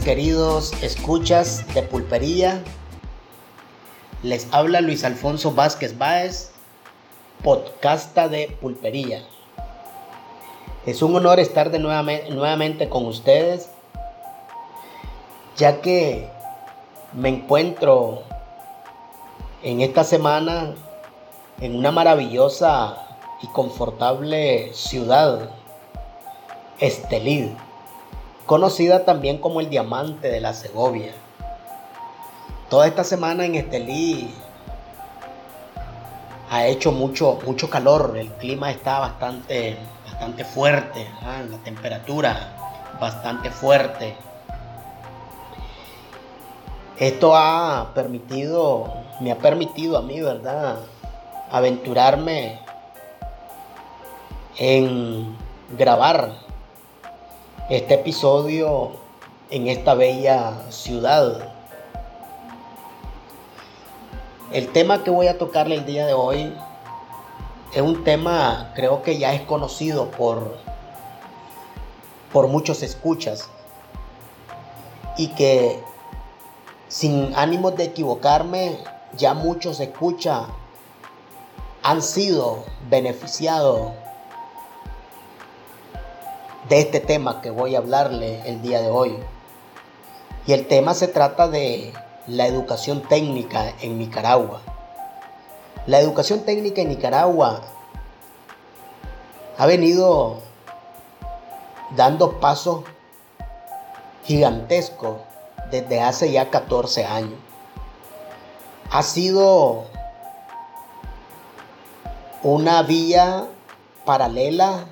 queridos escuchas de Pulpería. Les habla Luis Alfonso Vázquez Báez, podcasta de Pulpería. Es un honor estar de nuevamente, nuevamente con ustedes, ya que me encuentro en esta semana en una maravillosa y confortable ciudad, Estelid conocida también como el diamante de la Segovia. Toda esta semana en Estelí ha hecho mucho, mucho calor, el clima está bastante, bastante fuerte, la temperatura bastante fuerte. Esto ha permitido, me ha permitido a mí, ¿verdad? Aventurarme en grabar este episodio en esta bella ciudad. El tema que voy a tocarle el día de hoy es un tema creo que ya es conocido por, por muchos escuchas y que sin ánimos de equivocarme ya muchos escuchas han sido beneficiados de este tema que voy a hablarle el día de hoy. Y el tema se trata de la educación técnica en Nicaragua. La educación técnica en Nicaragua ha venido dando pasos gigantescos desde hace ya 14 años. Ha sido una vía paralela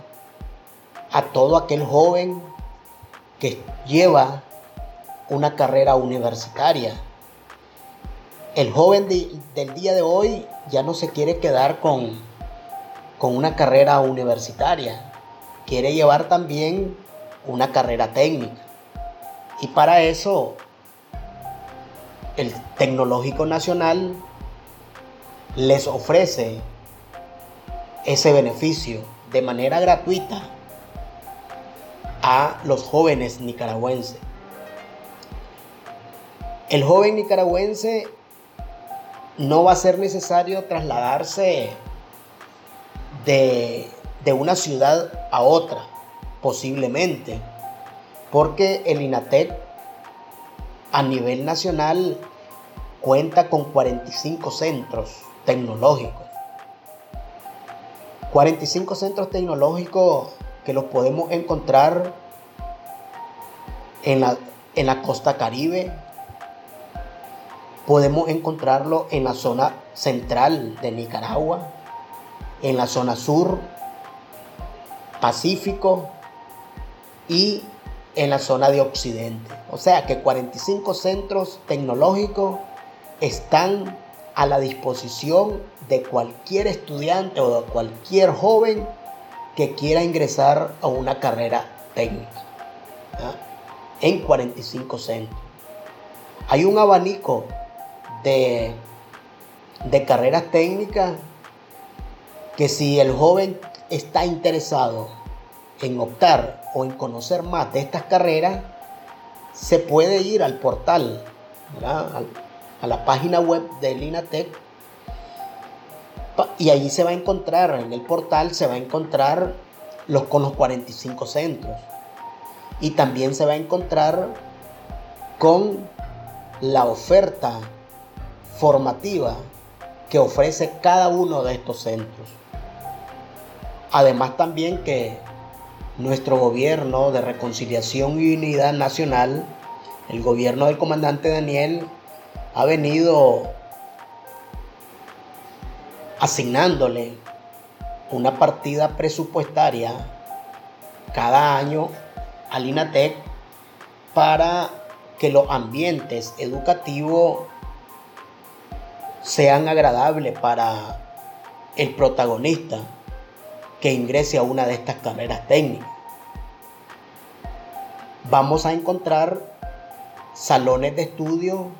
a todo aquel joven que lleva una carrera universitaria. El joven del día de hoy ya no se quiere quedar con, con una carrera universitaria, quiere llevar también una carrera técnica. Y para eso el Tecnológico Nacional les ofrece ese beneficio de manera gratuita a los jóvenes nicaragüenses. El joven nicaragüense no va a ser necesario trasladarse de, de una ciudad a otra, posiblemente, porque el INATEC a nivel nacional cuenta con 45 centros tecnológicos. 45 centros tecnológicos que los podemos encontrar en la, en la costa caribe, podemos encontrarlo en la zona central de Nicaragua, en la zona sur, Pacífico y en la zona de Occidente. O sea que 45 centros tecnológicos están a la disposición de cualquier estudiante o de cualquier joven que quiera ingresar a una carrera técnica en 45 centros. Hay un abanico de, de carreras técnicas que si el joven está interesado en optar o en conocer más de estas carreras, se puede ir al portal, a la página web del INATEC y allí se va a encontrar, en el portal se va a encontrar los, con los 45 centros. Y también se va a encontrar con la oferta formativa que ofrece cada uno de estos centros. Además también que nuestro gobierno de reconciliación y unidad nacional, el gobierno del comandante Daniel, ha venido asignándole una partida presupuestaria cada año al INATEC para que los ambientes educativos sean agradables para el protagonista que ingrese a una de estas carreras técnicas. Vamos a encontrar salones de estudio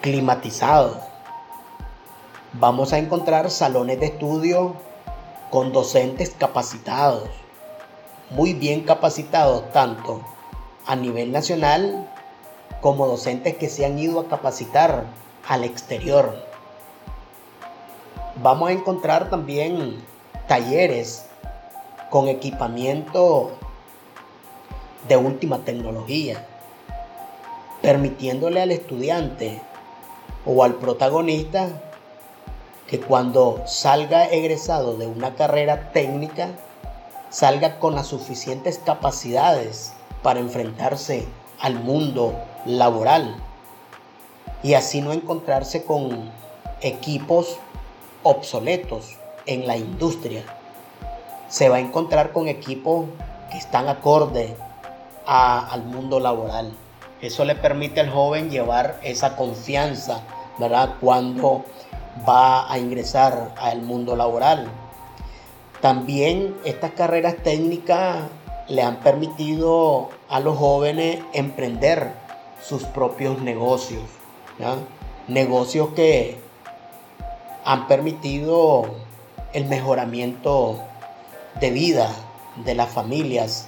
climatizados vamos a encontrar salones de estudio con docentes capacitados, muy bien capacitados tanto a nivel nacional como docentes que se han ido a capacitar al exterior. Vamos a encontrar también talleres con equipamiento de última tecnología, permitiéndole al estudiante o al protagonista que cuando salga egresado de una carrera técnica, salga con las suficientes capacidades para enfrentarse al mundo laboral y así no encontrarse con equipos obsoletos en la industria. Se va a encontrar con equipos que están acorde al mundo laboral. Eso le permite al joven llevar esa confianza, ¿verdad? Cuando va a ingresar al mundo laboral. También estas carreras técnicas le han permitido a los jóvenes emprender sus propios negocios. Negocios que han permitido el mejoramiento de vida de las familias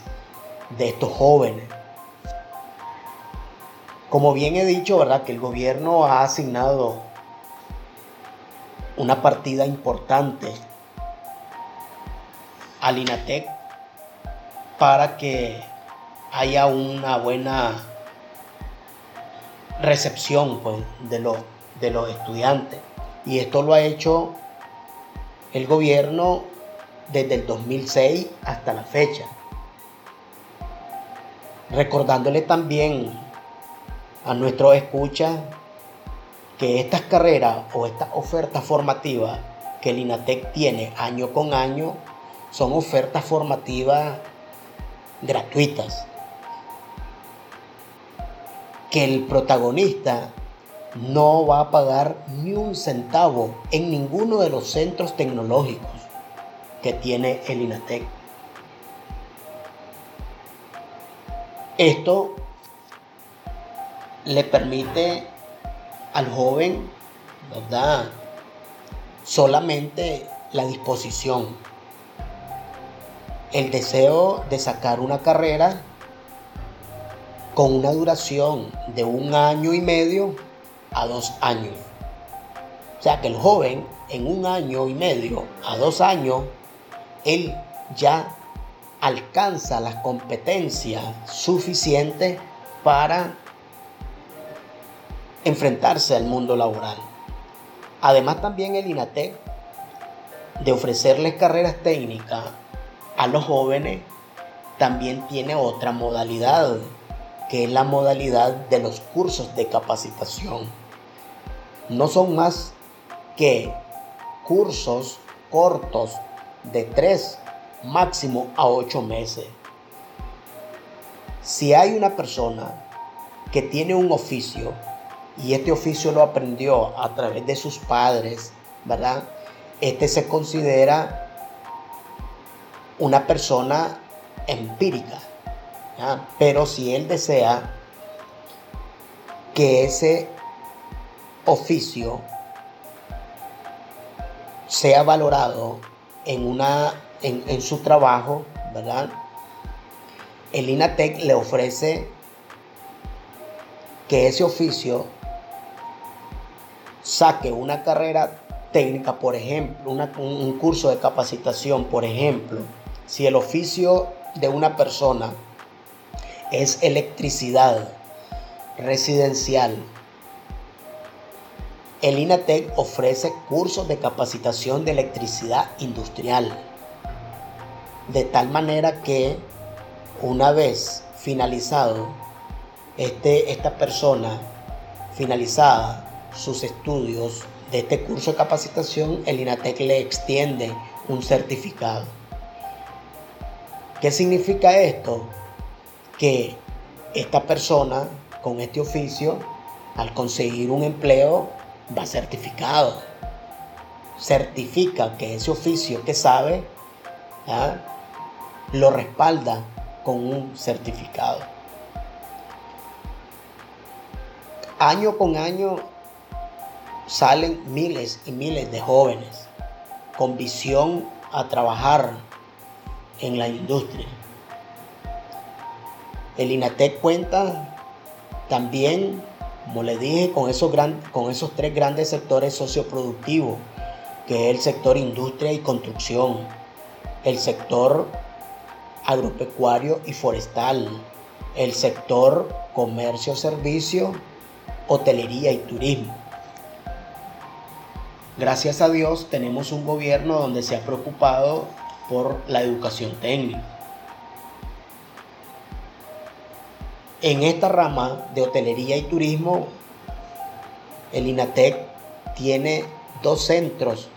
de estos jóvenes. Como bien he dicho, ¿verdad? Que el gobierno ha asignado una partida importante al INATEC para que haya una buena recepción pues, de, los, de los estudiantes. Y esto lo ha hecho el gobierno desde el 2006 hasta la fecha. Recordándole también a nuestros escuchas que estas carreras o estas ofertas formativas que el INATEC tiene año con año son ofertas formativas gratuitas. Que el protagonista no va a pagar ni un centavo en ninguno de los centros tecnológicos que tiene el INATEC. Esto le permite al joven, ¿verdad? Solamente la disposición, el deseo de sacar una carrera con una duración de un año y medio a dos años. O sea que el joven en un año y medio a dos años, él ya alcanza las competencias suficientes para enfrentarse al mundo laboral. Además también el INATEC de ofrecerles carreras técnicas a los jóvenes también tiene otra modalidad, que es la modalidad de los cursos de capacitación. No son más que cursos cortos de 3 máximo a 8 meses. Si hay una persona que tiene un oficio y este oficio lo aprendió a través de sus padres, ¿verdad? Este se considera una persona empírica. Pero si él desea que ese oficio sea valorado en, una, en, su trabajo, ¿verdad? El INATEC le ofrece que ese oficio saque una carrera técnica, por ejemplo, un curso de capacitación, por ejemplo, si el oficio de una persona es electricidad residencial, el INATEC ofrece cursos de capacitación de electricidad industrial, de tal manera que una vez finalizado este, esta persona, finalizada sus estudios de este curso de capacitación, el INATEC le extiende un certificado. ¿Qué significa esto? Que esta persona con este oficio, al conseguir un empleo, va certificado. Certifica que ese oficio que sabe, lo respalda con un certificado. Año con año salen miles y miles de jóvenes con visión a trabajar en la industria. El INATEC cuenta también, como le dije, con esos, con esos tres grandes sectores socioproductivos, que es el sector industria y construcción, el sector agropecuario y forestal, el sector comercio, servicio, hotelería y turismo. Gracias a Dios tenemos un gobierno donde se ha preocupado por la educación técnica. En esta rama de hotelería y turismo, el INATEC tiene dos centros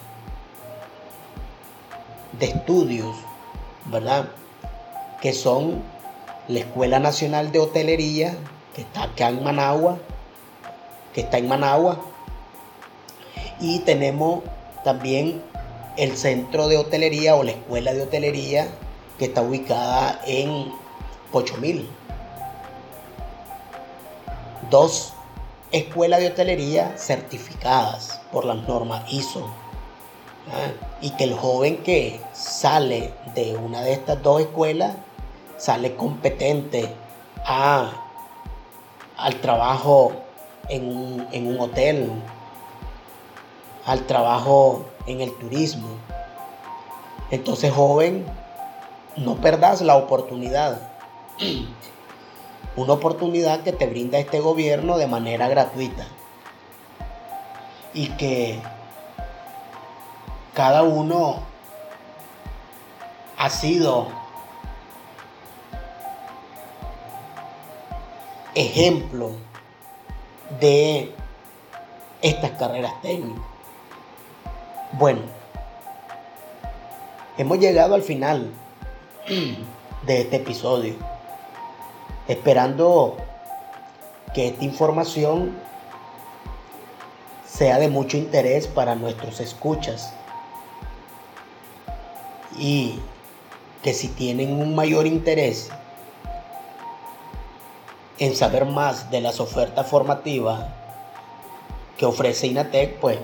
de estudios, ¿verdad? Que son la Escuela Nacional de Hotelería, que está acá en Managua, que está en Managua, y tenemos también el centro de hotelería o la escuela de hotelería que está ubicada en Pochomil. Dos escuelas de hotelería certificadas por las normas ISO. Y que el joven que sale de una de estas dos escuelas sale competente a, al trabajo en en un hotel, al trabajo en el turismo. Entonces, joven, no perdas la oportunidad. Una oportunidad que te brinda este gobierno de manera gratuita. Y que cada uno ha sido ejemplo de estas carreras técnicas. Bueno, hemos llegado al final de este episodio, esperando que esta información sea de mucho interés para nuestros escuchas y que si tienen un mayor interés en saber más de las ofertas formativas que ofrece INATEC, pues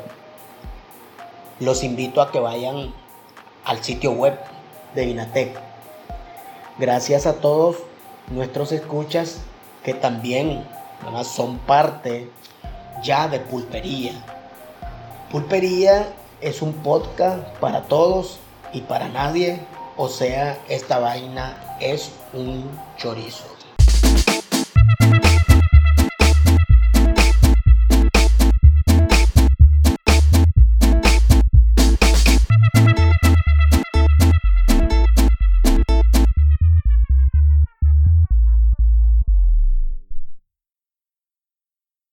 los invito a que vayan al sitio web de Inatec. Gracias a todos nuestros escuchas que también son parte ya de Pulpería. Pulpería es un podcast para todos y para nadie, o sea, esta vaina es un chorizo.